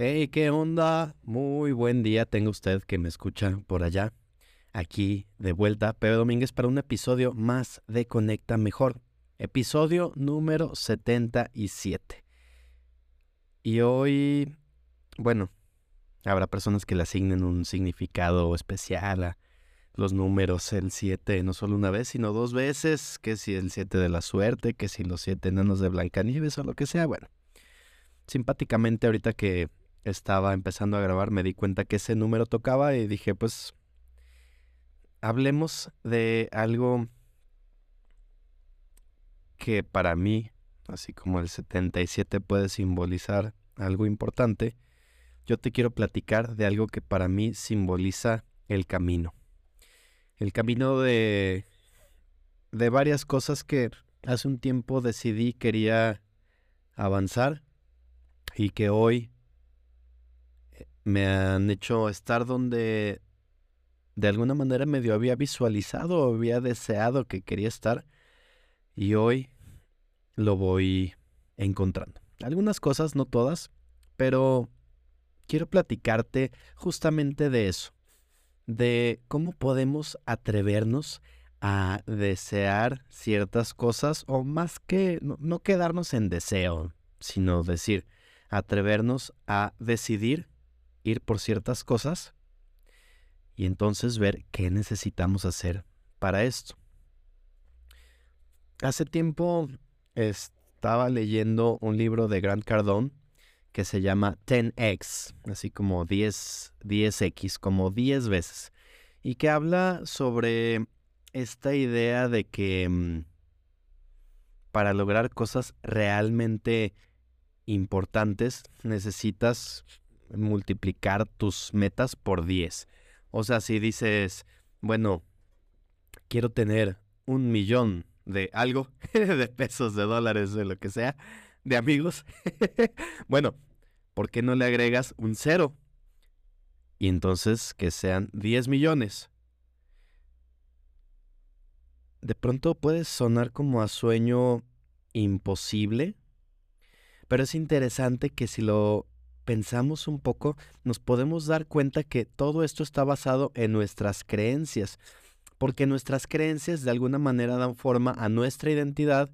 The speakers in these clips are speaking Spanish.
Hey, ¿qué onda? Muy buen día tenga usted que me escucha por allá. Aquí de vuelta, Pedro Domínguez para un episodio más de Conecta Mejor. Episodio número 77. Y hoy, bueno, habrá personas que le asignen un significado especial a los números, el 7, no solo una vez, sino dos veces, que si el 7 de la suerte, que si los 7 enanos de Blancanieves o lo que sea, bueno. Simpáticamente ahorita que estaba empezando a grabar me di cuenta que ese número tocaba y dije, pues, hablemos de algo que para mí, así como el 77 puede simbolizar algo importante, yo te quiero platicar de algo que para mí simboliza el camino. El camino de, de varias cosas que hace un tiempo decidí quería avanzar y que hoy me han hecho estar donde de alguna manera medio había visualizado o había deseado que quería estar y hoy lo voy encontrando. Algunas cosas, no todas, pero quiero platicarte justamente de eso, de cómo podemos atrevernos a desear ciertas cosas o más que no, no quedarnos en deseo, sino decir, atrevernos a decidir ir por ciertas cosas y entonces ver qué necesitamos hacer para esto. Hace tiempo estaba leyendo un libro de Grant Cardone que se llama 10x, así como 10, 10x, como 10 veces, y que habla sobre esta idea de que mm, para lograr cosas realmente importantes necesitas multiplicar tus metas por 10. O sea, si dices, bueno, quiero tener un millón de algo, de pesos, de dólares, de lo que sea, de amigos, bueno, ¿por qué no le agregas un cero? Y entonces que sean 10 millones. De pronto puede sonar como a sueño imposible, pero es interesante que si lo pensamos un poco, nos podemos dar cuenta que todo esto está basado en nuestras creencias, porque nuestras creencias de alguna manera dan forma a nuestra identidad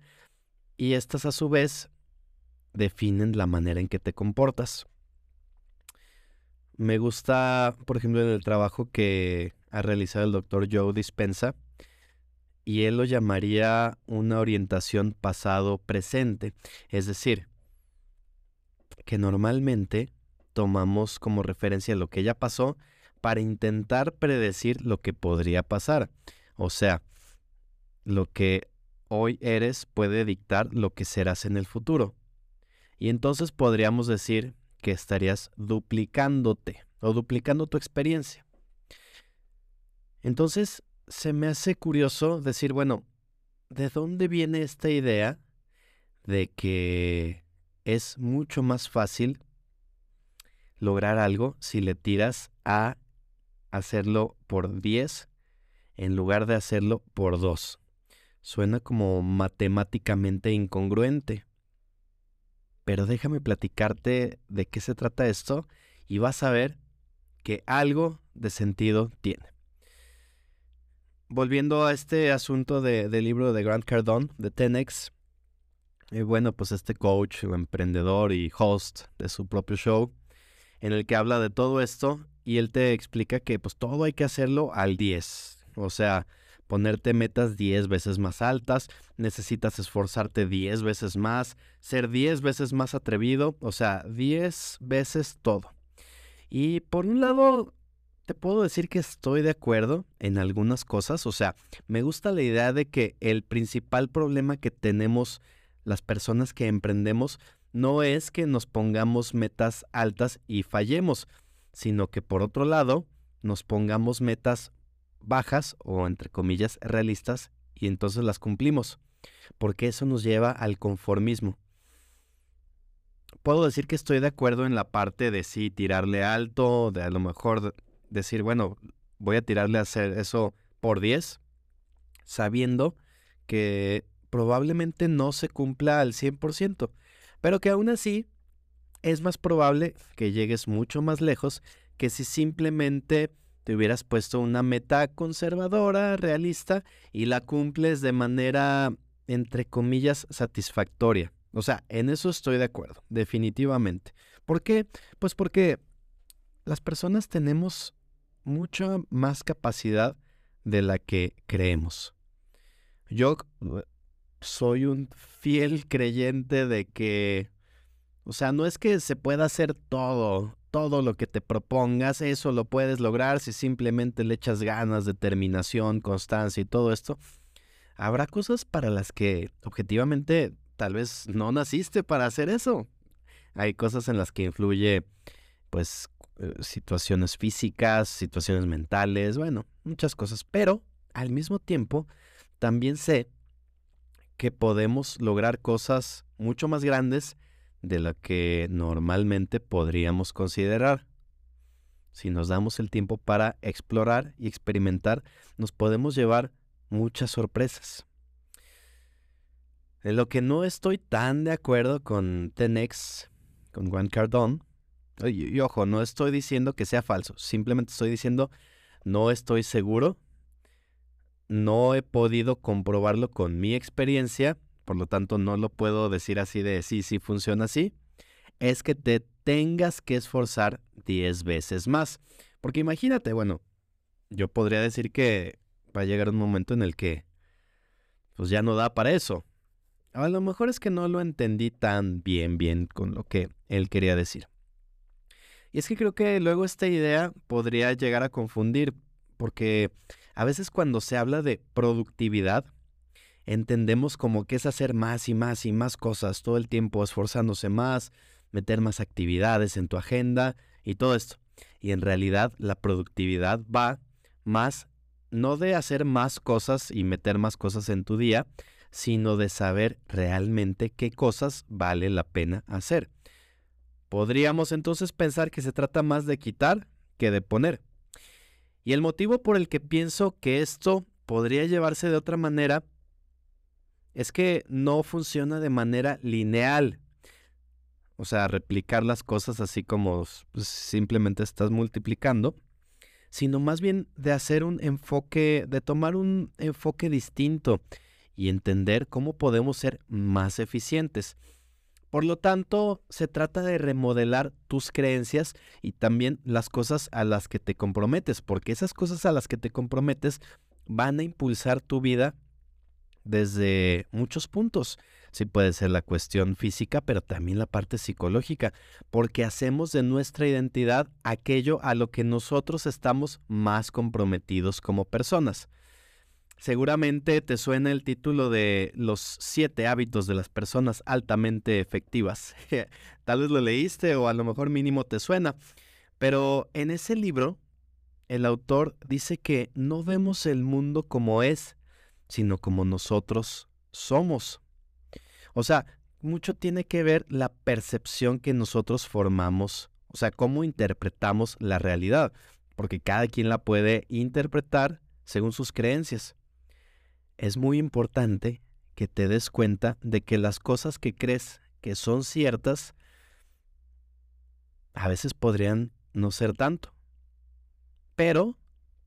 y estas a su vez definen la manera en que te comportas. Me gusta, por ejemplo, en el trabajo que ha realizado el doctor Joe Dispensa, y él lo llamaría una orientación pasado-presente. Es decir, que normalmente tomamos como referencia lo que ya pasó para intentar predecir lo que podría pasar. O sea, lo que hoy eres puede dictar lo que serás en el futuro. Y entonces podríamos decir que estarías duplicándote o duplicando tu experiencia. Entonces, se me hace curioso decir, bueno, ¿de dónde viene esta idea de que es mucho más fácil lograr algo si le tiras a hacerlo por 10 en lugar de hacerlo por 2. Suena como matemáticamente incongruente. Pero déjame platicarte de qué se trata esto y vas a ver que algo de sentido tiene. Volviendo a este asunto del libro de Grant Cardone, de Tenex, y bueno, pues este coach, emprendedor y host de su propio show, en el que habla de todo esto y él te explica que pues todo hay que hacerlo al 10. O sea, ponerte metas 10 veces más altas, necesitas esforzarte 10 veces más, ser 10 veces más atrevido, o sea, 10 veces todo. Y por un lado, te puedo decir que estoy de acuerdo en algunas cosas, o sea, me gusta la idea de que el principal problema que tenemos las personas que emprendemos no es que nos pongamos metas altas y fallemos, sino que por otro lado nos pongamos metas bajas o entre comillas realistas y entonces las cumplimos, porque eso nos lleva al conformismo. Puedo decir que estoy de acuerdo en la parte de sí tirarle alto, de a lo mejor decir, bueno, voy a tirarle a hacer eso por 10, sabiendo que probablemente no se cumpla al 100%, pero que aún así es más probable que llegues mucho más lejos que si simplemente te hubieras puesto una meta conservadora, realista, y la cumples de manera, entre comillas, satisfactoria. O sea, en eso estoy de acuerdo, definitivamente. ¿Por qué? Pues porque las personas tenemos mucha más capacidad de la que creemos. Yo soy un fiel creyente de que, o sea, no es que se pueda hacer todo, todo lo que te propongas, eso lo puedes lograr si simplemente le echas ganas, determinación, constancia y todo esto. Habrá cosas para las que objetivamente tal vez no naciste para hacer eso. Hay cosas en las que influye, pues, eh, situaciones físicas, situaciones mentales, bueno, muchas cosas. Pero al mismo tiempo, también sé que podemos lograr cosas mucho más grandes de lo que normalmente podríamos considerar. Si nos damos el tiempo para explorar y experimentar, nos podemos llevar muchas sorpresas. En lo que no estoy tan de acuerdo con Tenex, con Juan Cardón, y, ojo, no estoy diciendo que sea falso, simplemente estoy diciendo no estoy seguro, no he podido comprobarlo con mi experiencia, por lo tanto no lo puedo decir así de sí, sí funciona así, es que te tengas que esforzar 10 veces más. Porque imagínate, bueno, yo podría decir que va a llegar un momento en el que pues ya no da para eso. A lo mejor es que no lo entendí tan bien, bien con lo que él quería decir. Y es que creo que luego esta idea podría llegar a confundir, porque a veces cuando se habla de productividad, entendemos como que es hacer más y más y más cosas todo el tiempo, esforzándose más, meter más actividades en tu agenda y todo esto. Y en realidad la productividad va más no de hacer más cosas y meter más cosas en tu día, sino de saber realmente qué cosas vale la pena hacer. Podríamos entonces pensar que se trata más de quitar que de poner. Y el motivo por el que pienso que esto podría llevarse de otra manera es que no funciona de manera lineal. O sea, replicar las cosas así como pues, simplemente estás multiplicando, sino más bien de hacer un enfoque, de tomar un enfoque distinto y entender cómo podemos ser más eficientes. Por lo tanto, se trata de remodelar tus creencias y también las cosas a las que te comprometes, porque esas cosas a las que te comprometes van a impulsar tu vida desde muchos puntos. Sí puede ser la cuestión física, pero también la parte psicológica, porque hacemos de nuestra identidad aquello a lo que nosotros estamos más comprometidos como personas. Seguramente te suena el título de Los siete hábitos de las personas altamente efectivas. Tal vez lo leíste o a lo mejor mínimo te suena. Pero en ese libro, el autor dice que no vemos el mundo como es, sino como nosotros somos. O sea, mucho tiene que ver la percepción que nosotros formamos, o sea, cómo interpretamos la realidad, porque cada quien la puede interpretar según sus creencias es muy importante que te des cuenta de que las cosas que crees que son ciertas, a veces podrían no ser tanto. Pero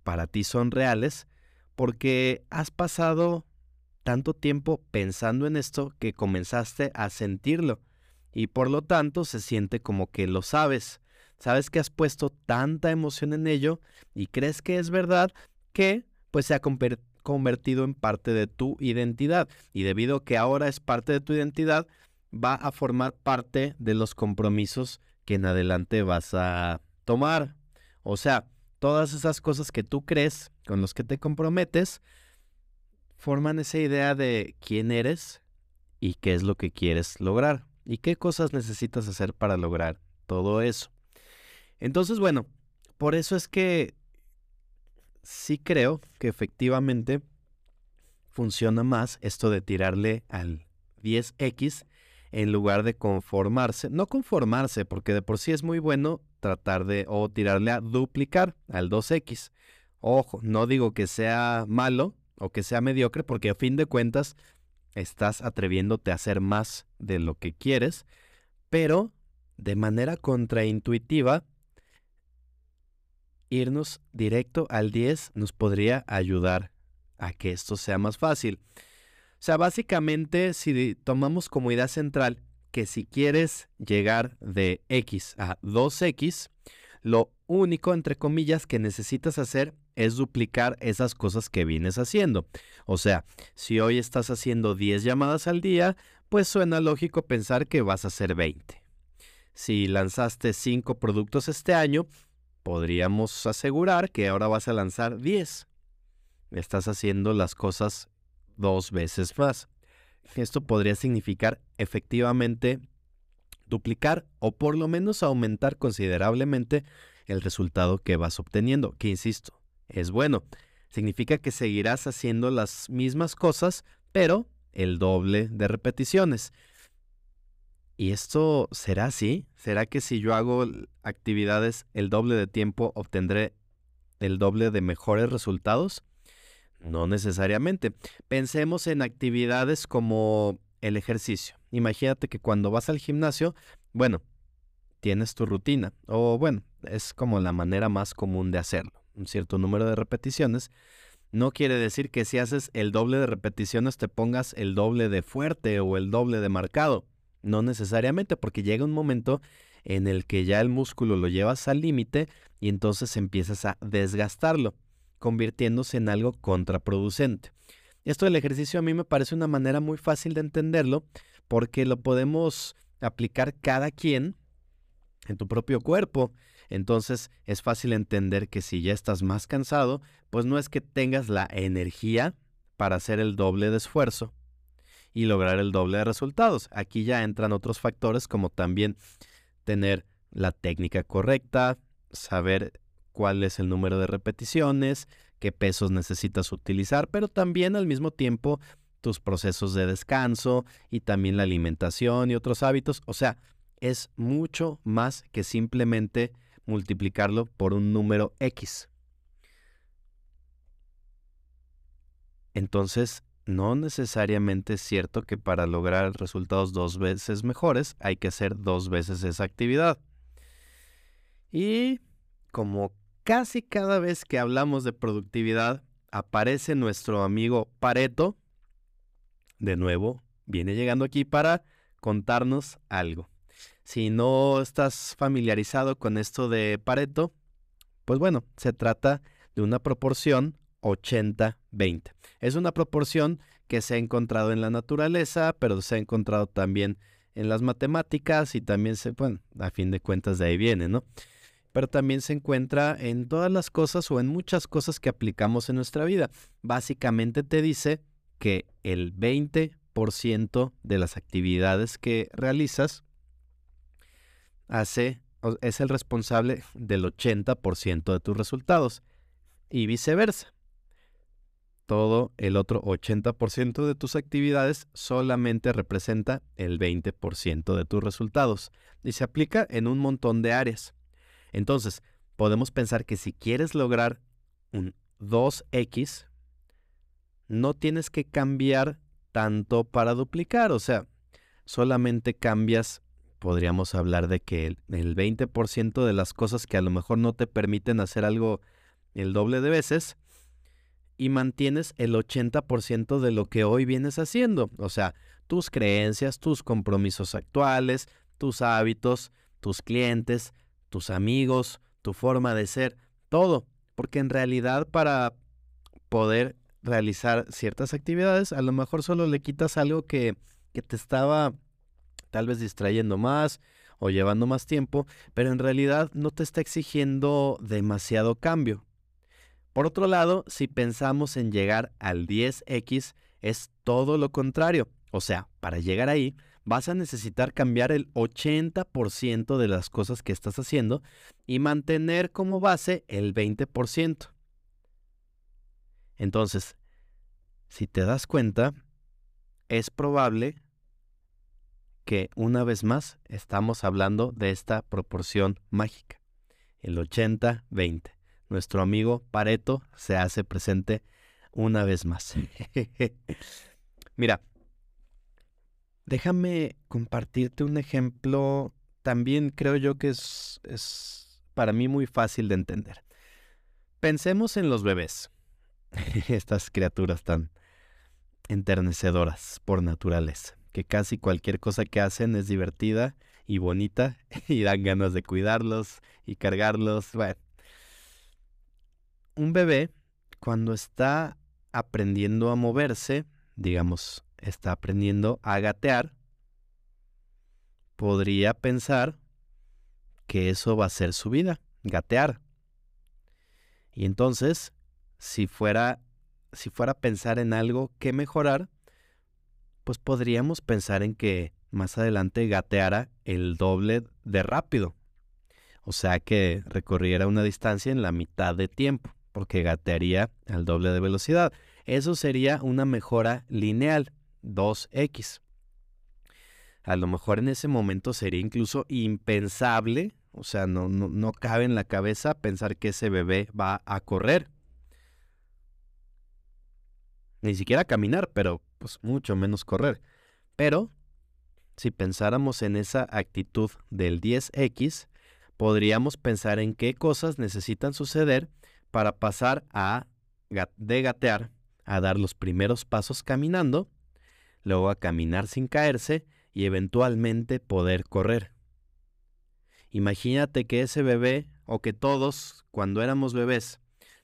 para ti son reales porque has pasado tanto tiempo pensando en esto que comenzaste a sentirlo y por lo tanto se siente como que lo sabes. Sabes que has puesto tanta emoción en ello y crees que es verdad que pues se ha, convertido en parte de tu identidad. Y debido a que ahora es parte de tu identidad, va a formar parte de los compromisos que en adelante vas a tomar. O sea, todas esas cosas que tú crees, con los que te comprometes, forman esa idea de quién eres y qué es lo que quieres lograr y qué cosas necesitas hacer para lograr todo eso. Entonces, bueno, por eso es que sí creo que efectivamente funciona más esto de tirarle al 10x en lugar de conformarse. No conformarse, porque de por sí es muy bueno tratar de o tirarle a duplicar al 2x. Ojo, no digo que sea malo o que sea mediocre, porque a fin de cuentas estás atreviéndote a hacer más de lo que quieres, pero de manera contraintuitiva, irnos directo al 10 nos podría ayudar a que esto sea más fácil. O sea, básicamente, si tomamos como idea central que si quieres llegar de X a 2X, lo único, entre comillas, que necesitas hacer es duplicar esas cosas que vienes haciendo. O sea, si hoy estás haciendo 10 llamadas al día, pues suena lógico pensar que vas a hacer 20. Si lanzaste 5 productos este año, podríamos asegurar que ahora vas a lanzar 10. Estás haciendo las cosas dos veces más. Esto podría significar efectivamente duplicar o por lo menos aumentar considerablemente el resultado que vas obteniendo, que insisto, es bueno. Significa que seguirás haciendo las mismas cosas, pero el doble de repeticiones. ¿Y esto será así? ¿Será que si yo hago actividades el doble de tiempo obtendré el doble de mejores resultados? No necesariamente. Pensemos en actividades como el ejercicio. Imagínate que cuando vas al gimnasio, bueno, tienes tu rutina, o bueno, es como la manera más común de hacerlo, un cierto número de repeticiones. No quiere decir que si haces el doble de repeticiones te pongas el doble de fuerte o el doble de marcado. No necesariamente, porque llega un momento en el que ya el músculo lo llevas al límite y entonces empiezas a desgastarlo, convirtiéndose en algo contraproducente. Esto del ejercicio a mí me parece una manera muy fácil de entenderlo porque lo podemos aplicar cada quien en tu propio cuerpo. Entonces es fácil entender que si ya estás más cansado, pues no es que tengas la energía para hacer el doble de esfuerzo y lograr el doble de resultados. Aquí ya entran otros factores como también tener la técnica correcta, saber cuál es el número de repeticiones, qué pesos necesitas utilizar, pero también al mismo tiempo tus procesos de descanso y también la alimentación y otros hábitos. O sea, es mucho más que simplemente multiplicarlo por un número X. Entonces, no necesariamente es cierto que para lograr resultados dos veces mejores hay que hacer dos veces esa actividad. Y como casi cada vez que hablamos de productividad aparece nuestro amigo Pareto, de nuevo, viene llegando aquí para contarnos algo. Si no estás familiarizado con esto de Pareto, pues bueno, se trata de una proporción 80-20. Es una proporción que se ha encontrado en la naturaleza, pero se ha encontrado también en las matemáticas y también se, bueno, a fin de cuentas de ahí viene, ¿no? Pero también se encuentra en todas las cosas o en muchas cosas que aplicamos en nuestra vida. Básicamente te dice que el 20% de las actividades que realizas hace, es el responsable del 80% de tus resultados y viceversa. Todo el otro 80% de tus actividades solamente representa el 20% de tus resultados y se aplica en un montón de áreas. Entonces, podemos pensar que si quieres lograr un 2x, no tienes que cambiar tanto para duplicar, o sea, solamente cambias, podríamos hablar de que el, 20% de las cosas que a lo mejor no te permiten hacer algo el doble de veces, y mantienes el 80% de lo que hoy vienes haciendo, o sea, tus creencias, tus compromisos actuales, tus hábitos, tus clientes, tus amigos, tu forma de ser, todo, porque en realidad para poder realizar ciertas actividades, a lo mejor solo le quitas algo que, que te estaba tal vez distrayendo más o llevando más tiempo, pero en realidad no te está exigiendo demasiado cambio. Por otro lado, si pensamos en llegar al 10x, es todo lo contrario. O sea, para llegar ahí, vas a necesitar cambiar el 80% de las cosas que estás haciendo y mantener como base el 20%. Entonces, si te das cuenta, es probable que una vez más estamos hablando de esta proporción mágica, el 80-20. Nuestro amigo Pareto se hace presente una vez más. Mira, déjame compartirte un ejemplo también creo yo que es, es para mí muy fácil de entender. Pensemos en los bebés, estas criaturas tan enternecedoras por naturaleza, que casi cualquier cosa que hacen es divertida y bonita y dan ganas de cuidarlos y cargarlos. Bueno, un bebé cuando está aprendiendo a moverse, digamos, está aprendiendo a gatear, podría pensar que eso va a ser su vida, gatear. Y entonces, si fuera si fuera a pensar en algo que mejorar, pues podríamos pensar en que más adelante gateara el doble de rápido. O sea que recorriera una distancia en la mitad de tiempo, porque gatearía al doble de velocidad. Eso sería una mejora lineal, 2x. A lo mejor en ese momento sería incluso impensable, o sea, no, no, no cabe en la cabeza pensar que ese bebé va a correr. Ni siquiera caminar, pero pues mucho menos correr. Pero si pensáramos en esa actitud del 10X, podríamos pensar en qué cosas necesitan suceder para pasar a de gatear a dar los primeros pasos caminando, luego a caminar sin caerse y eventualmente poder correr. Imagínate que ese bebé, o que todos, cuando éramos bebés,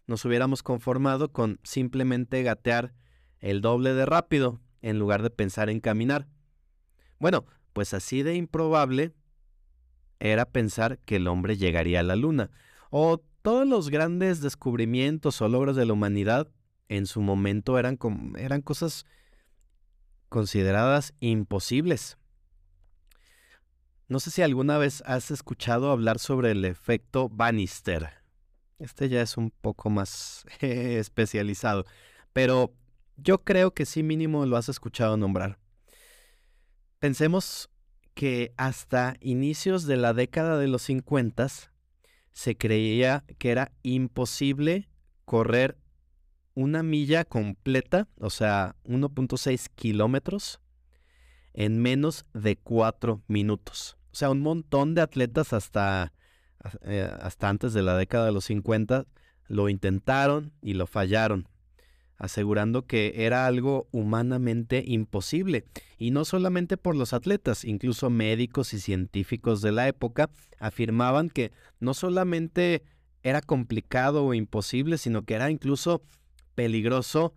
nos hubiéramos conformado con simplemente gatear el doble de rápido en lugar de pensar en caminar. Bueno, pues así de improbable era pensar que el hombre llegaría a la luna. O todos los grandes descubrimientos o logros de la humanidad en su momento eran, cosas consideradas imposibles. No sé si alguna vez has escuchado hablar sobre el efecto Bannister. Este ya es un poco más especializado, pero yo creo que sí mínimo lo has escuchado nombrar. Pensemos que hasta inicios de la década de los 50 se creía que era imposible correr una milla completa, o sea, 1.6 kilómetros, en menos de 4 minutos. O sea, un montón de atletas hasta, eh, hasta antes de la década de los 50 lo intentaron y lo fallaron asegurando que era algo humanamente imposible. Y no solamente por los atletas, incluso médicos y científicos de la época afirmaban que no solamente era complicado o imposible, sino que era incluso peligroso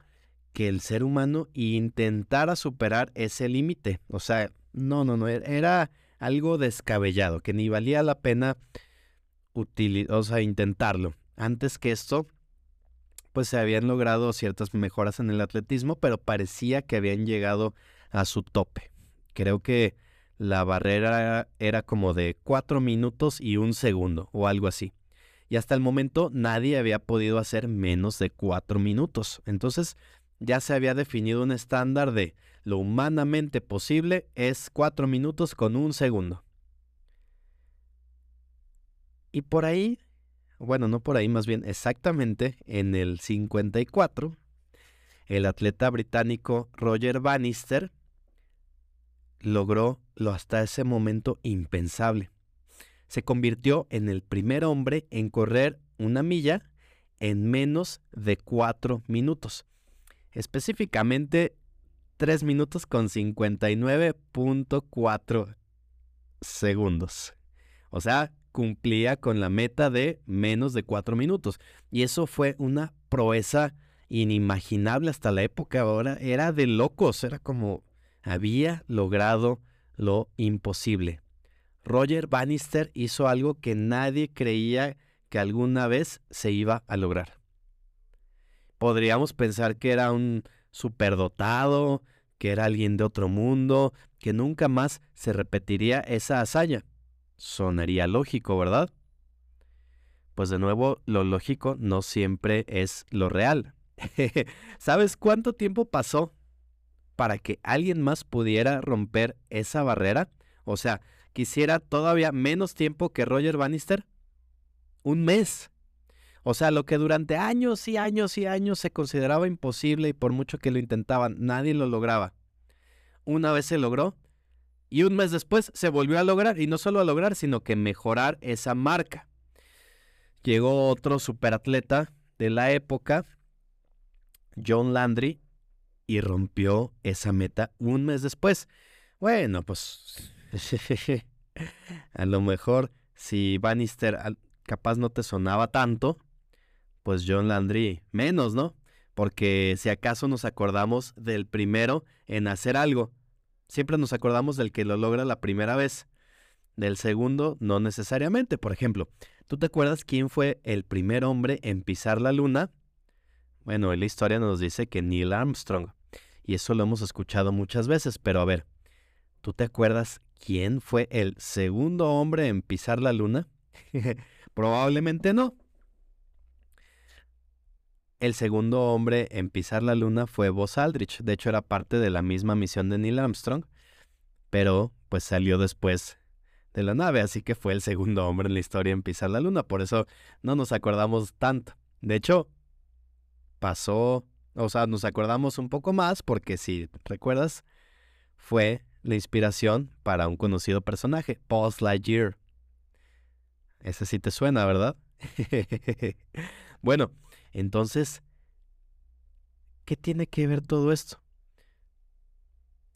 que el ser humano intentara superar ese límite. O sea, no, no, no, era algo descabellado, que ni valía la pena o sea, intentarlo. Antes que esto, pues se habían logrado ciertas mejoras en el atletismo, pero parecía que habían llegado a su tope. Creo que la barrera era como de cuatro minutos y un segundo o algo así. Y hasta el momento nadie había podido hacer menos de cuatro minutos. Entonces ya se había definido un estándar de lo humanamente posible es cuatro minutos con un segundo. Y por ahí bueno, no por ahí, más bien exactamente en el 54, el atleta británico Roger Bannister logró lo hasta ese momento impensable. Se convirtió en el primer hombre en correr una milla en menos de cuatro minutos. Específicamente 3 minutos con 59.4 segundos. O sea, cumplía con la meta de menos de cuatro minutos. Y eso fue una proeza inimaginable hasta la época. Ahora era de locos, era como había logrado lo imposible. Roger Bannister hizo algo que nadie creía que alguna vez se iba a lograr. Podríamos pensar que era un superdotado, que era alguien de otro mundo, que nunca más se repetiría esa hazaña. Sonaría lógico, ¿verdad? Pues de nuevo, lo lógico no siempre es lo real. ¿Sabes cuánto tiempo pasó para que alguien más pudiera romper esa barrera? O sea, quisiera todavía menos tiempo que Roger Bannister. Un mes. O sea, lo que durante años y años y años se consideraba imposible y por mucho que lo intentaban, nadie lo lograba. Una vez se logró Y un mes después se volvió a lograr, y no solo a lograr, sino que mejorar esa marca. Llegó otro superatleta de la época, John Landry, y rompió esa meta un mes después. Bueno, pues a lo mejor si Bannister capaz no te sonaba tanto, pues John Landry menos, ¿no? Porque si acaso nos acordamos del primero en hacer algo, siempre nos acordamos del que lo logra la primera vez. Del segundo, no necesariamente. Por ejemplo, ¿tú te acuerdas quién fue el primer hombre en pisar la luna? Bueno, en la historia nos dice que Neil Armstrong. Y eso lo hemos escuchado muchas veces, pero a ver, ¿tú te acuerdas quién fue el segundo hombre en pisar la luna? Probablemente no. El segundo hombre en pisar la luna fue Buzz Aldrich. De hecho, era parte de la misma misión de Neil Armstrong, pero pues salió después de la nave, así que fue el segundo hombre en la historia en pisar la luna. Por eso no nos acordamos tanto. De hecho, pasó, o sea, nos acordamos un poco más porque si recuerdas, fue la inspiración para un conocido personaje, Buzz Lightyear. Ese sí te suena, ¿verdad? bueno, entonces, ¿qué tiene que ver todo esto?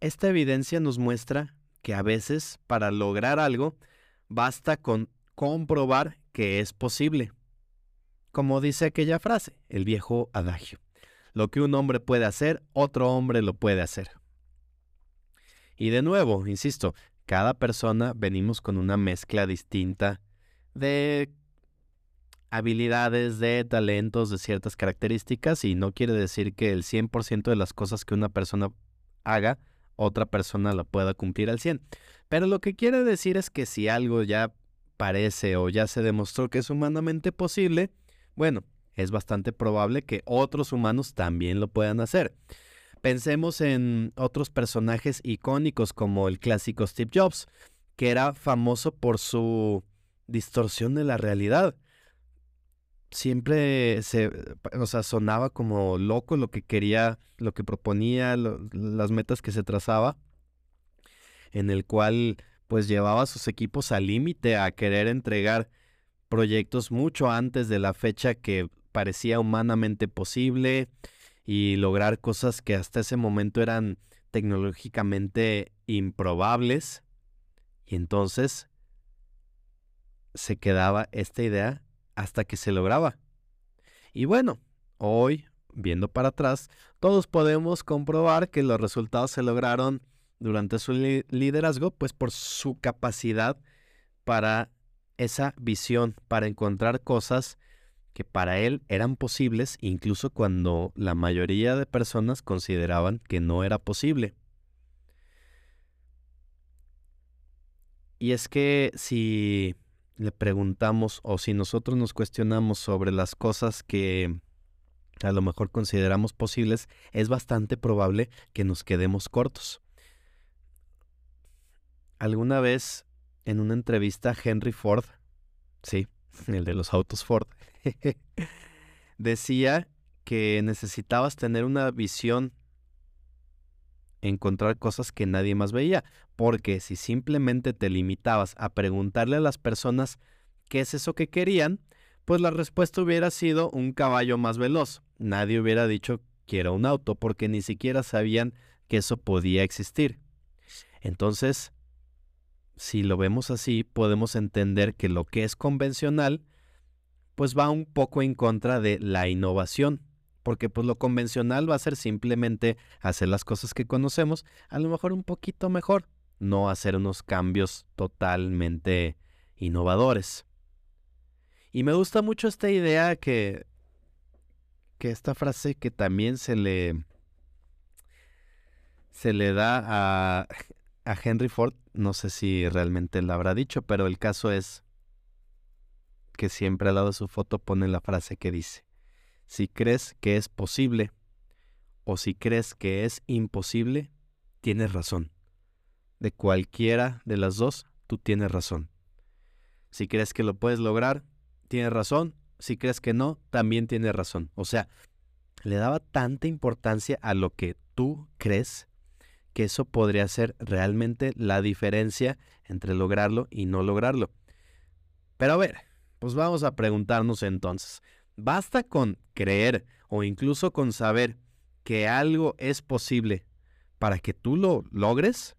Esta evidencia nos muestra que a veces para lograr algo basta con comprobar que es posible. Como dice aquella frase, el viejo adagio. Lo que un hombre puede hacer, otro hombre lo puede hacer. Y de nuevo, insisto, cada persona venimos con una mezcla distinta de habilidades, de talentos, de ciertas características y no quiere decir que el 100% de las cosas que una persona haga, otra persona la pueda cumplir al 100. Pero lo que quiere decir es que si algo ya parece o ya se demostró que es humanamente posible, bueno, es bastante probable que otros humanos también lo puedan hacer. Pensemos en otros personajes icónicos como el clásico Steve Jobs, que era famoso por su distorsión de la realidad. Siempre se, o sea, sonaba como loco lo que quería, lo que proponía, las metas que se trazaba, en el cual pues llevaba a sus equipos al límite a querer entregar proyectos mucho antes de la fecha que parecía humanamente posible y lograr cosas que hasta ese momento eran tecnológicamente improbables. Y entonces se quedaba esta idea hasta que se lograba. Y bueno, hoy, viendo para atrás, todos podemos comprobar que los resultados se lograron durante su liderazgo, pues por su capacidad para esa visión, para encontrar cosas que para él eran posibles incluso cuando la mayoría de personas consideraban que no era posible. Y es que si le preguntamos o si nosotros nos cuestionamos sobre las cosas que a lo mejor consideramos posibles, es bastante probable que nos quedemos cortos. Alguna vez en una entrevista Henry Ford, sí, el de los autos Ford, decía que necesitabas tener una visión, encontrar cosas que nadie más veía, porque si simplemente te limitabas a preguntarle a las personas qué es eso que querían, pues la respuesta hubiera sido un caballo más veloz. Nadie hubiera dicho quiero un auto porque ni siquiera sabían que eso podía existir. Entonces, si lo vemos así, podemos entender que lo que es convencional pues va un poco en contra de la innovación, porque pues lo convencional va a ser simplemente hacer las cosas que conocemos, a lo mejor un poquito mejor, no hacer unos cambios totalmente innovadores. Y me gusta mucho esta idea que que esta frase que también se le se le da a, a Henry Ford, no sé si realmente la habrá dicho, pero el caso es que siempre al lado de su foto pone la frase que dice, si crees que es posible o si crees que es imposible, tienes razón. De cualquiera de las dos, tú tienes razón. Si crees que lo puedes lograr, tienes razón. Si crees que no, también tienes razón. O sea, le daba tanta importancia a lo que tú crees que eso podría ser realmente la diferencia entre lograrlo y no lograrlo. Pero a ver, pues vamos a preguntarnos entonces, ¿basta con creer o incluso con saber que algo es posible para que tú lo logres?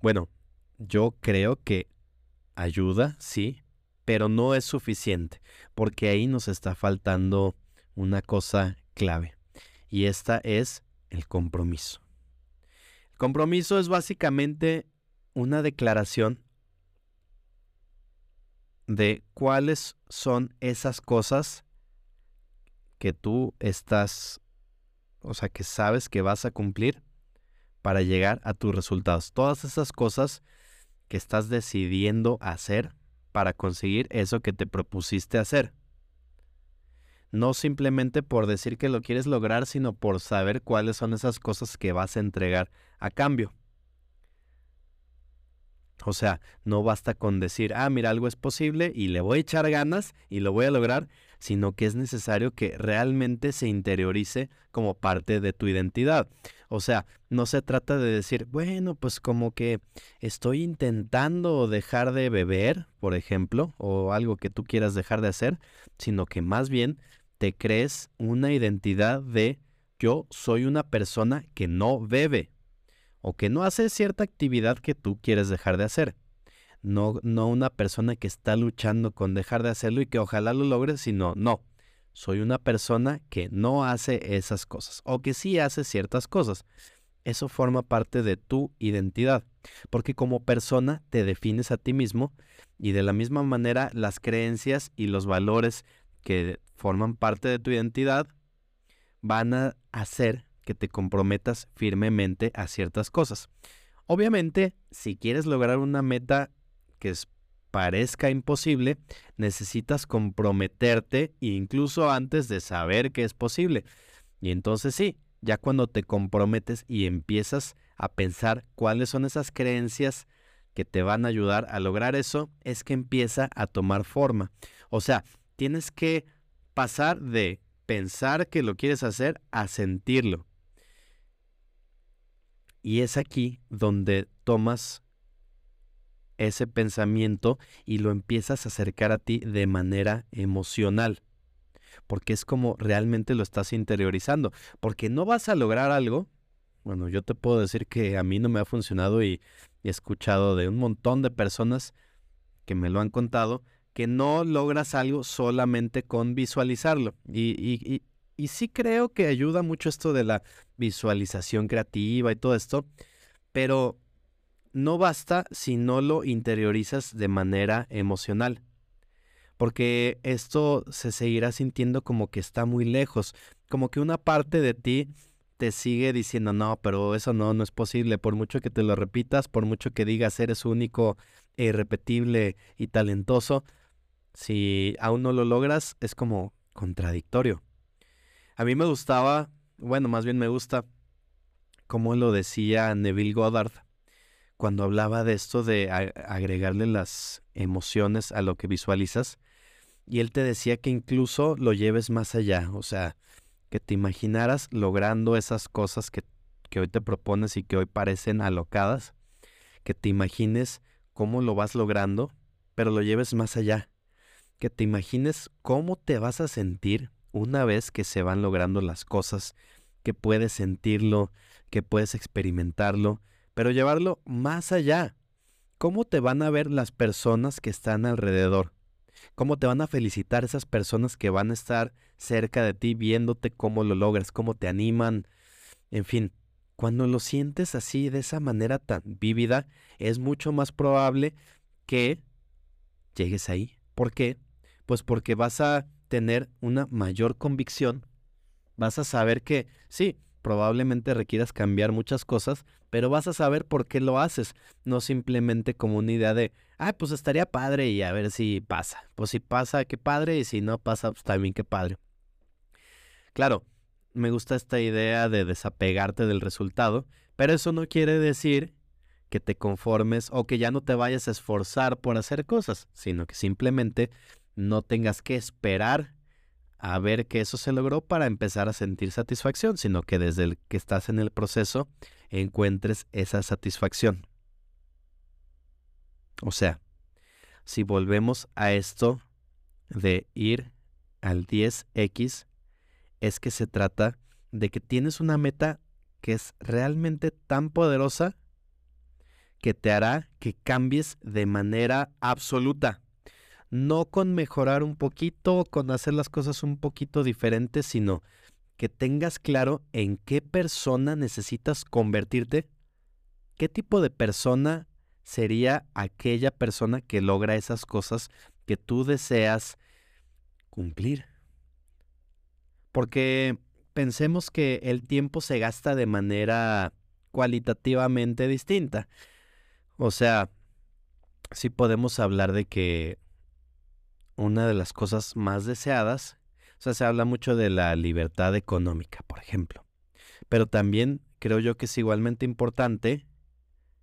Bueno, yo creo que ayuda, sí, pero no es suficiente, porque ahí nos está faltando una cosa clave, y esta es el compromiso. El compromiso es básicamente una declaración de cuáles son esas cosas que tú estás, o sea, que sabes que vas a cumplir para llegar a tus resultados. Todas esas cosas que estás decidiendo hacer para conseguir eso que te propusiste hacer. No simplemente por decir que lo quieres lograr, sino por saber cuáles son esas cosas que vas a entregar a cambio. O sea, no basta con decir, ah, mira, algo es posible y le voy a echar ganas y lo voy a lograr, sino que es necesario que realmente se interiorice como parte de tu identidad. O sea, no se trata de decir, bueno, pues como que estoy intentando dejar de beber, por ejemplo, o algo que tú quieras dejar de hacer, sino que más bien te crees una identidad de yo soy una persona que no bebe o que no hace cierta actividad que tú quieres dejar de hacer. No, no una persona que está luchando con dejar de hacerlo y que ojalá lo logre, sino no. Soy una persona que no hace esas cosas o que sí hace ciertas cosas. Eso forma parte de tu identidad, porque como persona te defines a ti mismo y de la misma manera las creencias y los valores que forman parte de tu identidad van a hacer que te comprometas firmemente a ciertas cosas. Obviamente, si quieres lograr una meta que parezca imposible, necesitas comprometerte incluso antes de saber que es posible. Y entonces sí, ya cuando te comprometes y empiezas a pensar cuáles son esas creencias que te van a ayudar a lograr eso, es que empieza a tomar forma. O sea, tienes que pasar de pensar que lo quieres hacer a sentirlo. Y es aquí donde tomas ese pensamiento y lo empiezas a acercar a ti de manera emocional. Porque es como realmente lo estás interiorizando. Porque no vas a lograr algo. Bueno, yo te puedo decir que a mí no me ha funcionado y, he escuchado de un montón de personas que me lo han contado, que no logras algo solamente con visualizarlo. Y, y, y sí creo que ayuda mucho esto de la visualización creativa y todo esto, pero no basta si no lo interiorizas de manera emocional, porque esto se seguirá sintiendo como que está muy lejos, como que una parte de ti te sigue diciendo, no, pero eso no, no es posible, por mucho que te lo repitas, por mucho que digas eres único, e irrepetible y talentoso, si aún no lo logras, es como contradictorio. A mí me gustaba, bueno, más bien me gusta, como lo decía Neville Goddard, cuando hablaba de esto de agregarle las emociones a lo que visualizas, y él te decía que incluso lo lleves más allá, o sea, que te imaginaras logrando esas cosas que, que hoy te propones y que hoy parecen alocadas, que te imagines cómo lo vas logrando, pero lo lleves más allá, que te imagines cómo te vas a sentir una vez que se van logrando las cosas, que puedes sentirlo, que puedes experimentarlo, pero llevarlo más allá. ¿Cómo te van a ver las personas que están alrededor? ¿Cómo te van a felicitar esas personas que van a estar cerca de ti viéndote cómo lo logras, cómo te animan? En fin, cuando lo sientes así, de esa manera tan vívida, es mucho más probable que llegues ahí. ¿Por qué? Pues porque vas a tener una mayor convicción, vas a saber que sí, probablemente requieras cambiar muchas cosas, pero vas a saber por qué lo haces, no simplemente como una idea de, ah, pues estaría padre y a ver si pasa. Pues si pasa, qué padre, y si no pasa, pues también qué padre. Claro, me gusta esta idea de desapegarte del resultado, pero eso no quiere decir que te conformes o que ya no te vayas a esforzar por hacer cosas, sino que simplemente no tengas que esperar a ver que eso se logró para empezar a sentir satisfacción, sino que desde el que estás en el proceso encuentres esa satisfacción. O sea, si volvemos a esto de ir al 10x, es que se trata de que tienes una meta que es realmente tan poderosa que te hará que cambies de manera absoluta. No con mejorar un poquito, con hacer las cosas un poquito diferentes, sino que tengas claro en qué persona necesitas convertirte, qué tipo de persona sería aquella persona que logra esas cosas que tú deseas cumplir. Porque pensemos que el tiempo se gasta de manera cualitativamente distinta. O sea, sí podemos hablar de que una de las cosas más deseadas, o sea, se habla mucho de la libertad económica, por ejemplo. Pero también creo yo que es igualmente importante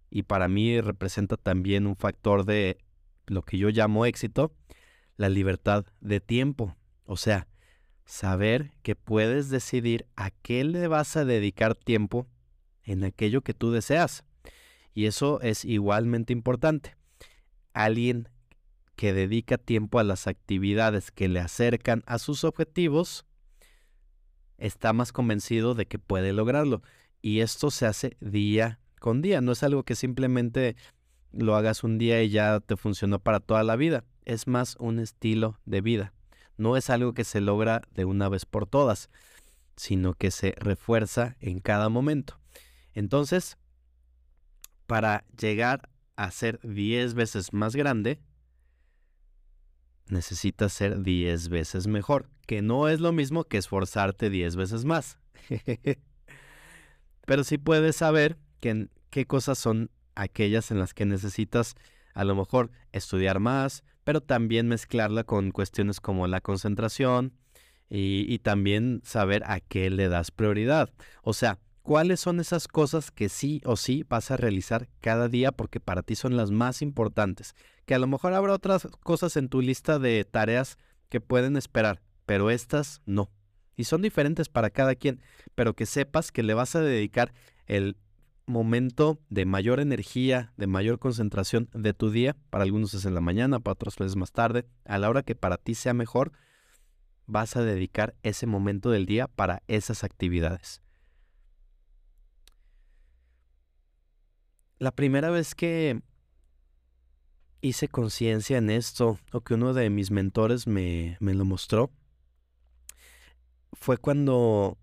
y para mí representa también un factor de lo que yo llamo éxito, la libertad de tiempo. O sea, saber que puedes decidir a qué le vas a dedicar tiempo en aquello que tú deseas. Y eso es igualmente importante. Alguien que dedica tiempo a las actividades que le acercan a sus objetivos está más convencido de que puede lograrlo. Y esto se hace día con día. No es algo que simplemente lo hagas un día y ya te funcionó para toda la vida. Es más un estilo de vida. No es algo que se logra de una vez por todas, sino que se refuerza en cada momento. Entonces, para llegar a ser 10 veces más grande, necesitas ser 10 veces mejor, que no es lo mismo que esforzarte 10 veces más. Pero sí puedes saber qué cosas son aquellas en las que necesitas a lo mejor estudiar más, pero también mezclarla con cuestiones como la concentración y, y también saber a qué le das prioridad. O sea, cuáles son esas cosas que sí o sí vas a realizar cada día porque para ti son las más importantes. Que a lo mejor habrá otras cosas en tu lista de tareas que pueden esperar, pero estas no. Y son diferentes para cada quien, pero que sepas que le vas a dedicar el momento de mayor energía, de mayor concentración de tu día. Para algunos es en la mañana, para otros es más tarde. A la hora que para ti sea mejor, vas a dedicar ese momento del día para esas actividades. La primera vez que hice conciencia en esto, o que uno de mis mentores me, me lo mostró, fue cuando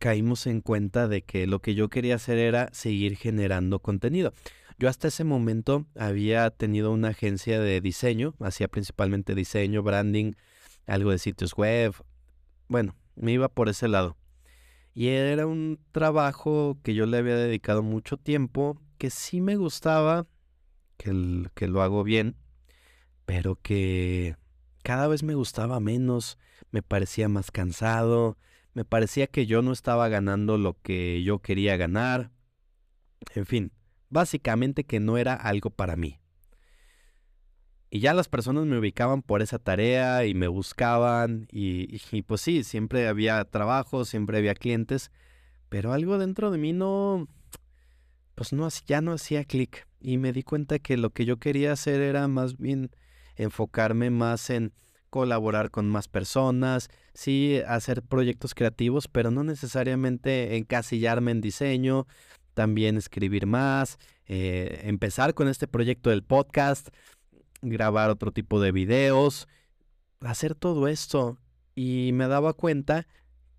caímos en cuenta de que lo que yo quería hacer era seguir generando contenido. Yo hasta ese momento había tenido una agencia de diseño, hacía principalmente diseño, branding, algo de sitios web. Bueno, me iba por ese lado. Y era un trabajo que yo le había dedicado mucho tiempo, que sí me gustaba, que, que lo hago bien, pero que cada vez me gustaba menos, me parecía más cansado, me parecía que yo no estaba ganando lo que yo quería ganar. En fin, básicamente que no era algo para mí. Y ya las personas me ubicaban por esa tarea y me buscaban y, pues sí, siempre había trabajo, siempre había clientes, pero algo dentro de mí no, pues no, ya no hacía clic y me di cuenta que lo que yo quería hacer era más bien enfocarme más en colaborar con más personas, sí hacer proyectos creativos, pero no necesariamente encasillarme en diseño, también escribir más, eh, empezar con este proyecto del podcast, grabar otro tipo de videos, hacer todo esto. Y me daba cuenta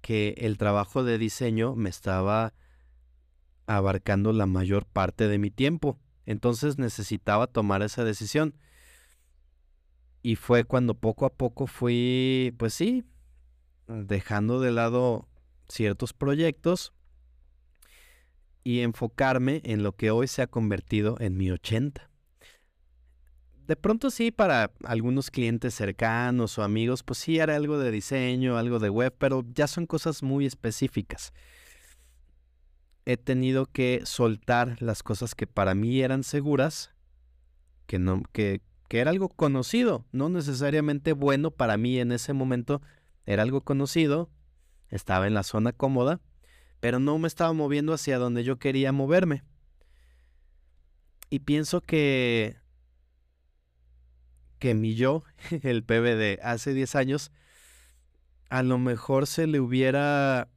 que el trabajo de diseño me estaba abarcando la mayor parte de mi tiempo. Entonces necesitaba tomar esa decisión. Y fue cuando poco a poco fui, pues sí, dejando de lado ciertos proyectos y enfocarme en lo que hoy se ha convertido en mi 80. De pronto sí, para algunos clientes cercanos o amigos, pues sí haré algo de diseño, algo de web, pero ya son cosas muy específicas. He tenido que soltar las cosas que para mí eran seguras, que no, que que era algo conocido, no necesariamente bueno para mí en ese momento, era algo conocido, estaba en la zona cómoda, pero no me estaba moviendo hacia donde yo quería moverme. Y pienso que que mi yo, el PB de hace 10 años, a lo mejor se le hubiera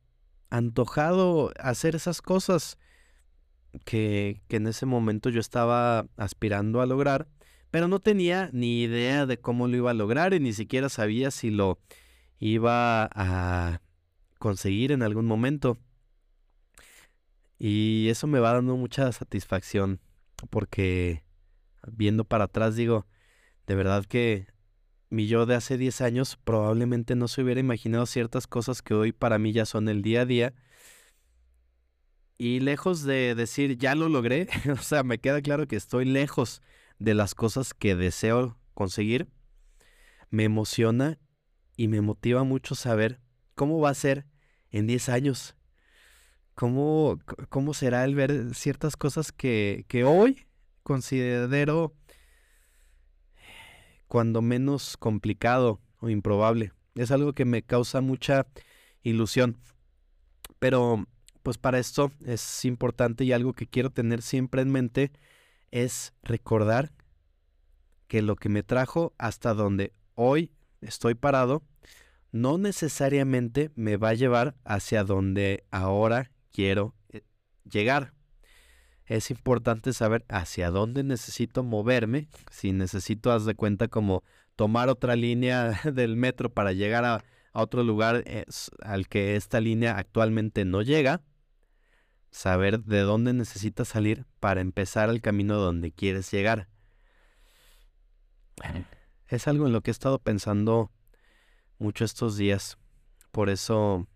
antojado hacer esas cosas que, que en ese momento yo estaba aspirando a lograr, pero no tenía ni idea de cómo lo iba a lograr y ni siquiera sabía si lo iba a conseguir en algún momento. Y eso me va dando mucha satisfacción porque viendo para atrás digo, de verdad que mi yo de hace 10 años probablemente no se hubiera imaginado ciertas cosas que hoy para mí ya son el día a día. Y lejos de decir, ya lo logré, o sea, me queda claro que estoy lejos de las cosas que deseo conseguir, me emociona y me motiva mucho saber cómo va a ser en 10 años. Cómo, cómo será el ver ciertas cosas que, que hoy considero cuando menos complicado o improbable. Es algo que me causa mucha ilusión. Pero pues para esto es importante y algo que quiero tener siempre en mente es recordar que lo que me trajo hasta donde hoy estoy parado no necesariamente me va a llevar hacia donde ahora quiero eh, llegar es importante saber hacia dónde necesito moverme. Si necesito, haz de cuenta, como tomar otra línea del metro para llegar a, otro lugar al que esta línea actualmente no llega. Saber de dónde necesitas salir para empezar el camino donde quieres llegar. Es algo en lo que he estado pensando mucho estos días. Por eso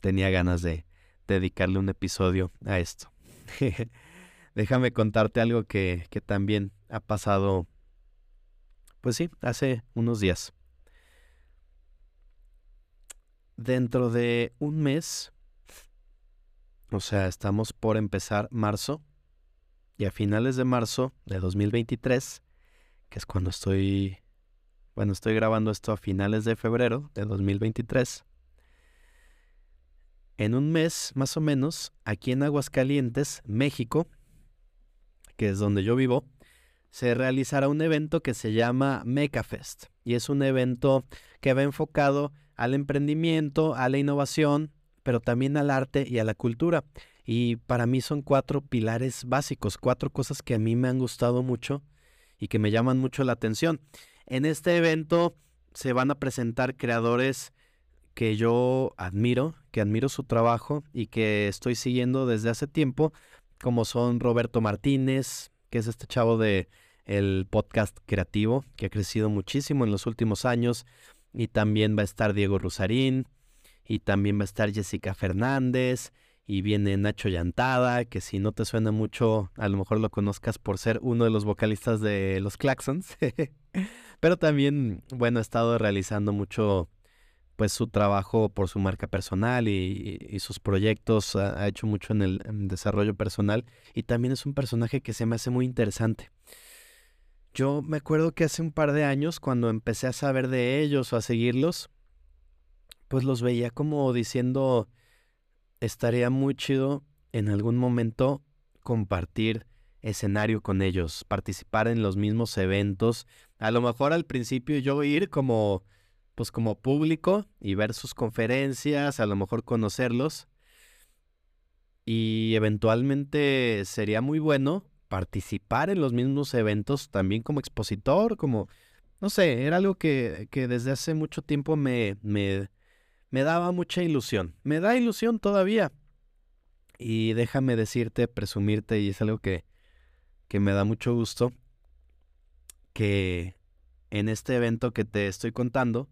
tenía ganas de dedicarle un episodio a esto. Déjame contarte algo que, que también ha pasado, pues sí, hace unos días. Dentro de un mes, o sea, estamos por empezar marzo, y a finales de marzo de 2023, que es cuando estoy, bueno, estoy grabando esto a finales de febrero de 2023, en un mes más o menos, aquí en Aguascalientes, México, que es donde yo vivo, se realizará un evento que se llama MecaFest. Y es un evento que va enfocado al emprendimiento, a la innovación, pero también al arte y a la cultura. Y para mí son cuatro pilares básicos, cuatro cosas que a mí me han gustado mucho y que me llaman mucho la atención. En este evento se van a presentar creadores que yo admiro, que admiro su trabajo y que estoy siguiendo desde hace tiempo, como son Roberto Martínez, que es este chavo de el podcast creativo, que ha crecido muchísimo en los últimos años, y también va a estar Diego Rusarín, y también va a estar Jessica Fernández, y viene Nacho Llantada, que si no te suena mucho, a lo mejor lo conozcas por ser uno de los vocalistas de los Claxons. Pero también, bueno, ha estado realizando mucho pues su trabajo por su marca personal y, sus proyectos, ha, hecho mucho en el desarrollo personal y también es un personaje que se me hace muy interesante. Yo me acuerdo que hace un par de años cuando empecé a saber de ellos o a seguirlos, pues los veía como diciendo, estaría muy chido en algún momento compartir escenario con ellos, participar en los mismos eventos. A lo mejor al principio yo ir como pues como público y ver sus conferencias, a lo mejor conocerlos. Y eventualmente sería muy bueno participar en los mismos eventos también como expositor, como, no sé, era algo que, que desde hace mucho tiempo me, me, me daba mucha ilusión. Me da ilusión todavía. Y déjame decirte, presumirte, y es algo que, que me da mucho gusto, que en este evento que te estoy contando,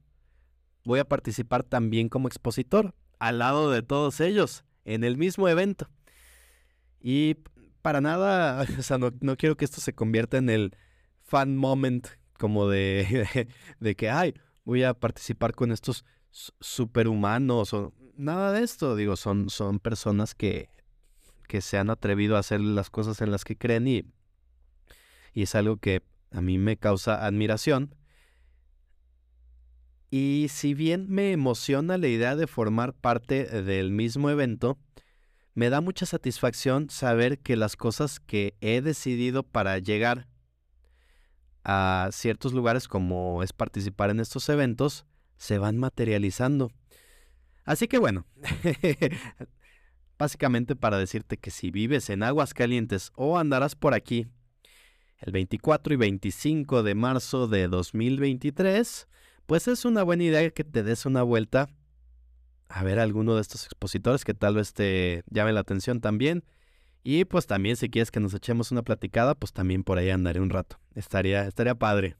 voy a participar también como expositor, al lado de todos ellos, en el mismo evento. Y para nada, o sea, no, quiero que esto se convierta en el fan moment, como de, de, que, ay, voy a participar con estos superhumanos o nada de esto. Digo, son, son personas que, que se han atrevido a hacer las cosas en las que creen y, y es algo que a mí me causa admiración. Y si bien me emociona la idea de formar parte del mismo evento, me da mucha satisfacción saber que las cosas que he decidido para llegar a ciertos lugares como es participar en estos eventos se van materializando. Así que bueno, básicamente para decirte que si vives en Aguas Calientes o andarás por aquí el 24 y 25 de marzo de 2023, pues es una buena idea que te des una vuelta a ver a alguno de estos expositores que tal vez te llame la atención también. Y pues también si quieres que nos echemos una platicada, pues también por ahí andaré un rato. Estaría, estaría padre.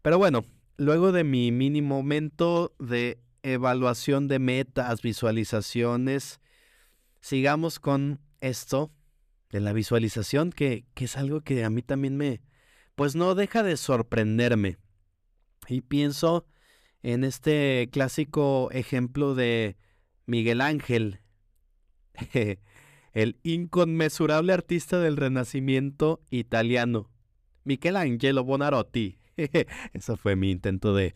Pero bueno, luego de mi mini momento de evaluación de metas, visualizaciones, sigamos con esto de la visualización, que, que es algo que a mí también me, pues no deja de sorprenderme. Y pienso en este clásico ejemplo de Miguel Ángel, el inconmensurable artista del Renacimiento italiano, Michelangelo Bonarotti. Eso fue mi intento de,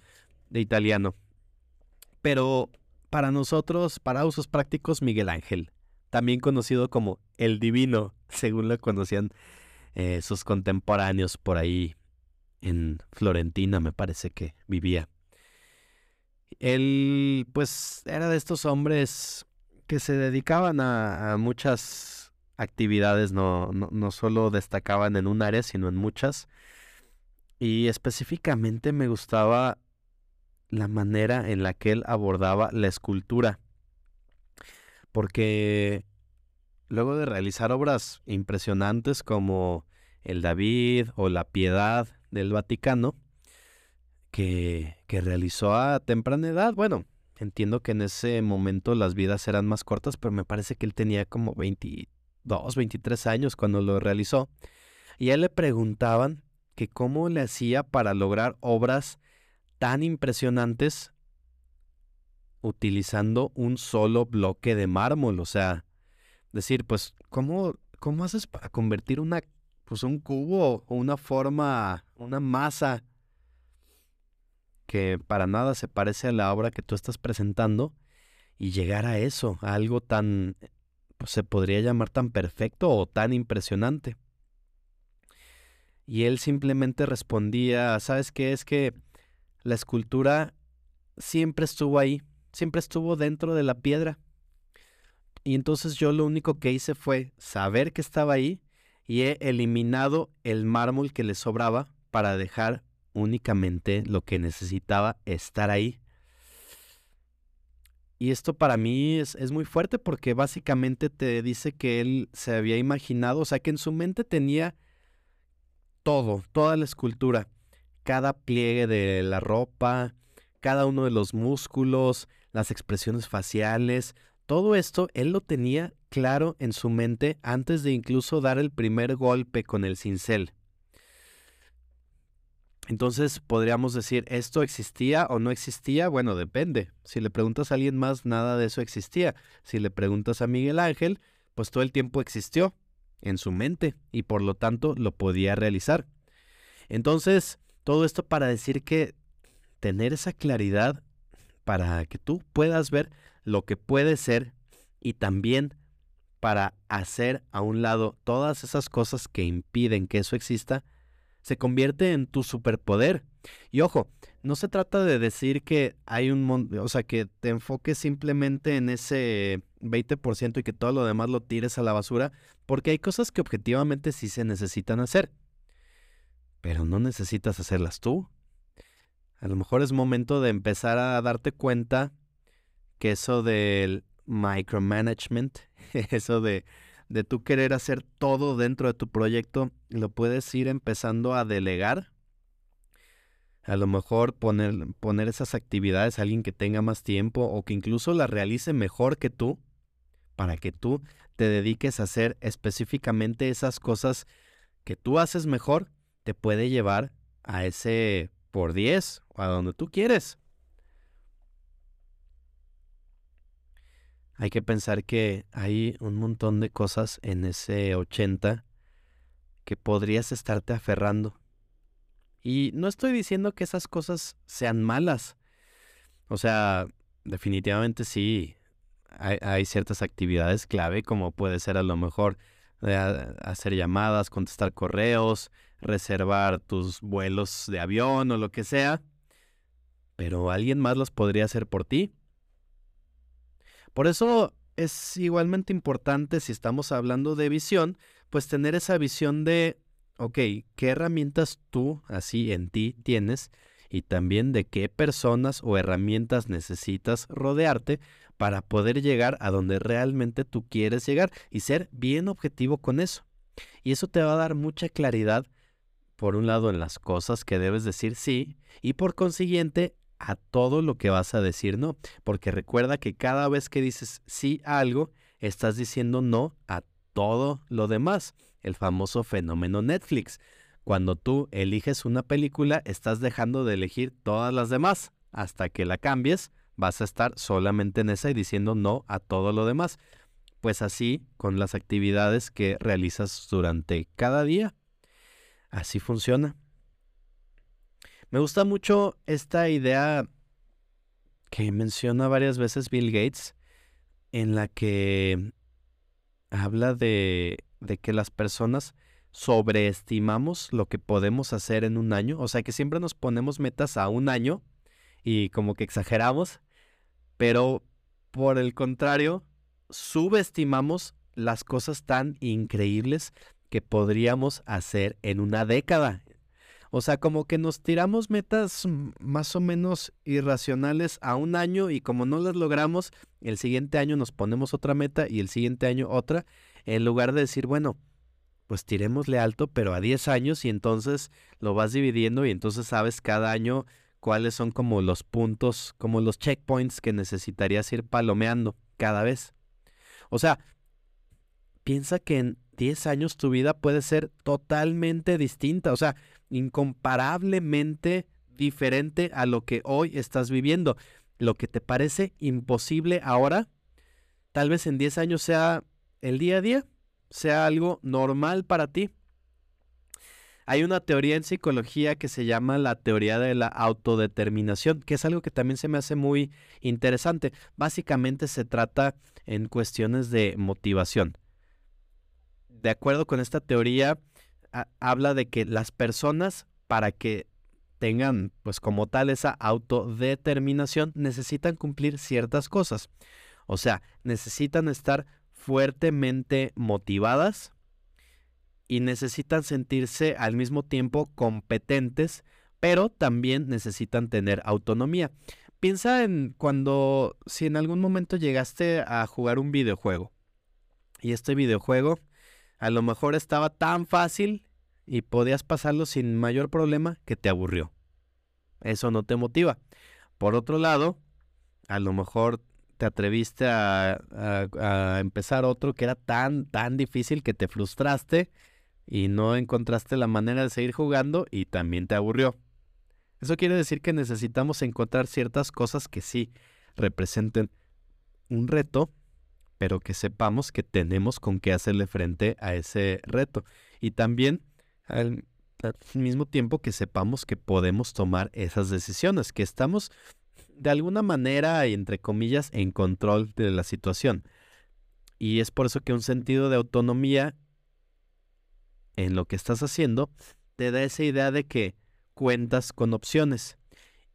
de italiano. Pero para nosotros, para usos prácticos, Miguel Ángel, también conocido como el Divino, según lo conocían eh, sus contemporáneos por ahí en Florentina, me parece que vivía. Él, pues, era de estos hombres que se dedicaban a, muchas actividades, no, no, no solo destacaban en un área, sino en muchas. Y específicamente me gustaba la manera en la que él abordaba la escultura. Porque luego de realizar obras impresionantes como el David o la Piedad del Vaticano, que, que realizó a temprana edad. Bueno, entiendo que en ese momento las vidas eran más cortas, pero me parece que él tenía como 22, 23 años cuando lo realizó. Y a él le preguntaban que cómo le hacía para lograr obras tan impresionantes utilizando un solo bloque de mármol. O sea, decir, pues, ¿cómo, cómo haces para convertir una, pues un cubo o una forma, una masa que para nada se parece a la obra que tú estás presentando y llegar a eso, a algo tan, pues se podría llamar tan perfecto o tan impresionante. Y él simplemente respondía, ¿sabes qué? Es que la escultura siempre estuvo ahí, siempre estuvo dentro de la piedra. Y entonces yo lo único que hice fue saber que estaba ahí y he eliminado el mármol que le sobraba para dejar únicamente lo que necesitaba estar ahí. Y esto para mí es, es, muy fuerte porque básicamente te dice que él se había imaginado, o sea, que en su mente tenía todo, toda la escultura, cada pliegue de la ropa, cada uno de los músculos, las expresiones faciales, todo esto él lo tenía claro en su mente antes de incluso dar el primer golpe con el cincel. Entonces podríamos decir, ¿esto existía o no existía? Bueno, depende. Si le preguntas a alguien más, nada de eso existía. Si le preguntas a Miguel Ángel, pues todo el tiempo existió en su mente y por lo tanto lo podía realizar. Entonces, todo esto para decir que tener esa claridad para que tú puedas ver lo que puede ser y también para hacer a un lado todas esas cosas que impiden que eso exista, se convierte en tu superpoder. Y ojo, no se trata de decir que hay un, o sea, que te enfoques simplemente en ese 20% y que todo lo demás lo tires a la basura, porque hay cosas que objetivamente sí se necesitan hacer. Pero no necesitas hacerlas tú. A lo mejor es momento de empezar a darte cuenta que eso del micromanagement, eso de de tú querer hacer todo dentro de tu proyecto, lo puedes ir empezando a delegar. A lo mejor poner, poner esas actividades a alguien que tenga más tiempo o que incluso las realice mejor que tú, para que tú te dediques a hacer específicamente esas cosas que tú haces mejor, te puede llevar a ese por 10 o a donde tú quieres. Hay que pensar que hay un montón de cosas en ese 80 que podrías estarte aferrando Y no estoy diciendo que esas cosas sean malas. O sea, definitivamente sí, hay, ciertas actividades clave como puede ser a lo mejor eh, hacer llamadas, contestar correos, reservar tus vuelos de avión o lo que sea, pero alguien más los podría hacer por ti. Por eso es igualmente importante si estamos hablando de visión, pues tener esa visión de, ok, ¿qué herramientas tú así en ti tienes? Y también de qué personas o herramientas necesitas rodearte para poder llegar a donde realmente tú quieres llegar y ser bien objetivo con eso. Y eso te va a dar mucha claridad, por un lado, en las cosas que debes decir sí y por consiguiente a todo lo que vas a decir no. Porque recuerda que cada vez que dices sí a algo, estás diciendo no a todo lo demás. El famoso fenómeno Netflix. Cuando tú eliges una película, estás dejando de elegir todas las demás. Hasta que la cambies, vas a estar solamente en esa y diciendo no a todo lo demás. Pues así con las actividades que realizas durante cada día. Así funciona. Me gusta mucho esta idea que menciona varias veces Bill Gates, en la que habla de, de que las personas sobreestimamos lo que podemos hacer en un año. O sea que siempre nos ponemos metas a un año y como que exageramos pero por el contrario, subestimamos las cosas tan increíbles que podríamos hacer en una década. O sea, como que nos tiramos metas más o menos irracionales a un año y como no las logramos, el siguiente año nos ponemos otra meta y el siguiente año otra, en lugar de decir, bueno, pues tirémosle alto, pero a 10 años y entonces lo vas dividiendo y entonces sabes cada año cuáles son como los puntos, como los checkpoints que necesitarías ir palomeando cada vez. O sea, piensa que en 10 años tu vida puede ser totalmente distinta, o sea, incomparablemente diferente a lo que hoy estás viviendo. Lo que te parece imposible ahora, tal vez en 10 años sea el día a día, sea algo normal para ti. Hay una teoría en psicología que se llama la teoría de la autodeterminación, que es algo que también se me hace muy interesante. Básicamente se trata en cuestiones de motivación. De acuerdo con esta teoría, habla de que las personas, para que tengan pues como tal esa autodeterminación, necesitan cumplir ciertas cosas. O sea, necesitan estar fuertemente motivadas, y necesitan sentirse al mismo tiempo competentes, pero también necesitan tener autonomía. Piensa en cuando, si en algún momento llegaste a jugar un videojuego y este videojuego a lo mejor estaba tan fácil y podías pasarlo sin mayor problema que te aburrió. Eso no te motiva. Por otro lado, a lo mejor te atreviste a, a empezar otro que era tan, tan difícil que te frustraste y no encontraste la manera de seguir jugando y también te aburrió. Eso quiere decir que necesitamos encontrar ciertas cosas que sí representen un reto, pero que sepamos que tenemos con qué hacerle frente a ese reto. Y también al, mismo tiempo que sepamos que podemos tomar esas decisiones, que estamos de alguna manera, entre comillas, en control de la situación. Y es por eso que un sentido de autonomía en lo que estás haciendo, te da esa idea de que cuentas con opciones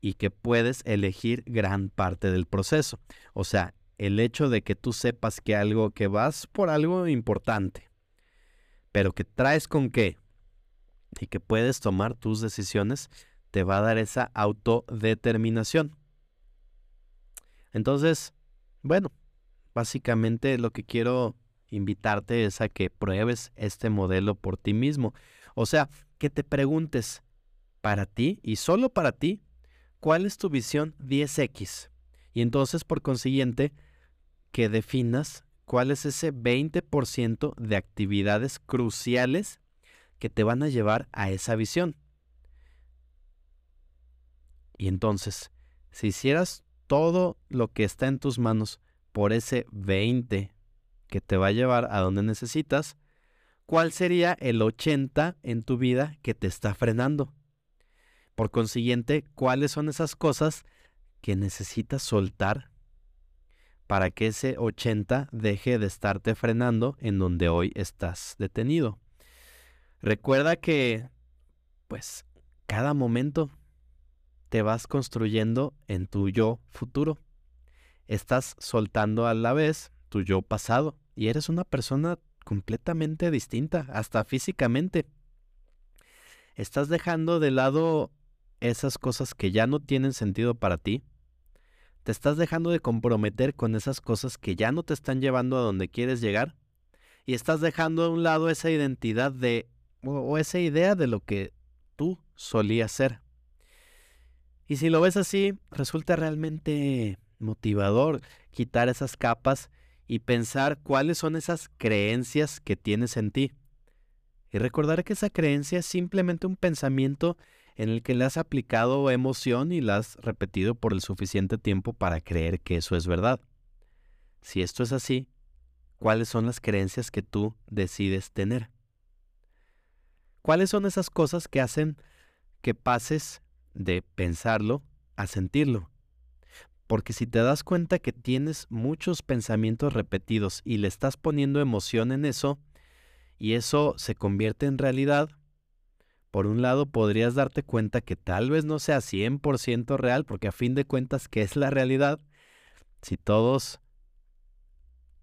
y que puedes elegir gran parte del proceso. O sea, el hecho de que tú sepas que algo que vas por algo importante, pero que traes con qué y que puedes tomar tus decisiones, te va a dar esa autodeterminación. Entonces, bueno, básicamente lo que quiero invitarte es a que pruebes este modelo por ti mismo. O sea, que te preguntes para ti y solo para ti, ¿cuál es tu visión 10X? Y entonces, por consiguiente, que definas cuál es ese 20% de actividades cruciales que te van a llevar a esa visión. Y entonces, si hicieras todo lo que está en tus manos por ese 20 que te va a llevar a donde necesitas, ¿cuál sería el 80 en tu vida que te está frenando? Por consiguiente, ¿cuáles son esas cosas que necesitas soltar para que ese 80 deje de estarte frenando en donde hoy estás detenido? Recuerda que, pues, cada momento te vas construyendo en tu yo futuro. Estás soltando a la vez tu yo pasado y eres una persona completamente distinta, hasta físicamente. Estás dejando de lado esas cosas que ya no tienen sentido para ti. Te estás dejando de comprometer con esas cosas que ya no te están llevando a donde quieres llegar. Y estás dejando a un lado esa identidad de o, esa idea de lo que tú solías ser. Y si lo ves así, resulta realmente motivador quitar esas capas y pensar cuáles son esas creencias que tienes en ti. Y recordar que esa creencia es simplemente un pensamiento en el que le has aplicado emoción y la has repetido por el suficiente tiempo para creer que eso es verdad. Si esto es así, ¿cuáles son las creencias que tú decides tener? ¿Cuáles son esas cosas que hacen que pases de pensarlo a sentirlo? Porque si te das cuenta que tienes muchos pensamientos repetidos y le estás poniendo emoción en eso, y eso se convierte en realidad, por un lado podrías darte cuenta que tal vez no sea 100% real, porque a fin de cuentas, ¿qué es la realidad? Si todos,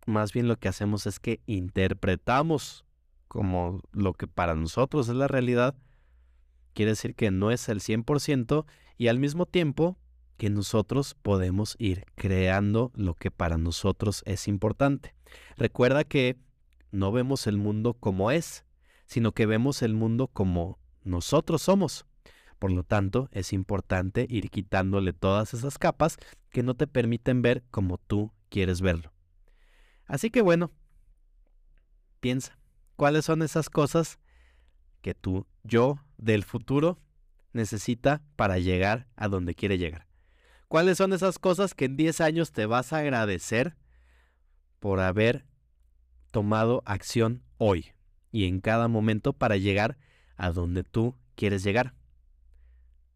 más bien lo que hacemos es que interpretamos como lo que para nosotros es la realidad, quiere decir que no es el 100% y al mismo tiempo que nosotros podemos ir creando lo que para nosotros es importante. Recuerda que no vemos el mundo como es, sino que vemos el mundo como nosotros somos. Por lo tanto, es importante ir quitándole todas esas capas que no te permiten ver como tú quieres verlo. Así que bueno, piensa, ¿Cuáles son esas cosas que tú, yo del futuro, necesita para llegar a donde quiere llegar? ¿Cuáles son esas cosas que en 10 años te vas a agradecer por haber tomado acción hoy y en cada momento para llegar a donde tú quieres llegar?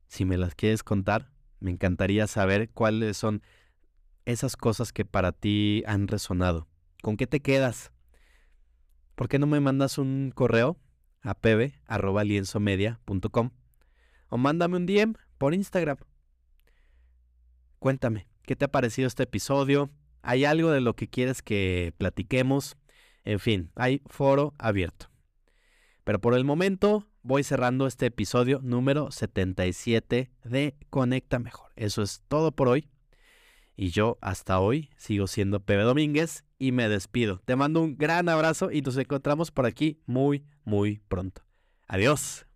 Si me las quieres contar, me encantaría saber cuáles son esas cosas que para ti han resonado. ¿Con qué te quedas? ¿Por qué no me mandas un correo a pb.lienzomedia.com o mándame un DM por Instagram? Cuéntame, ¿qué te ha parecido este episodio? ¿Hay algo de lo que quieres que platiquemos? En fin, hay foro abierto. Pero por el momento voy cerrando este episodio número 77 de Conecta Mejor. Eso es todo por hoy. Y yo hasta hoy sigo siendo Pepe Domínguez y me despido. Te mando un gran abrazo y nos encontramos por aquí muy, muy pronto. Adiós.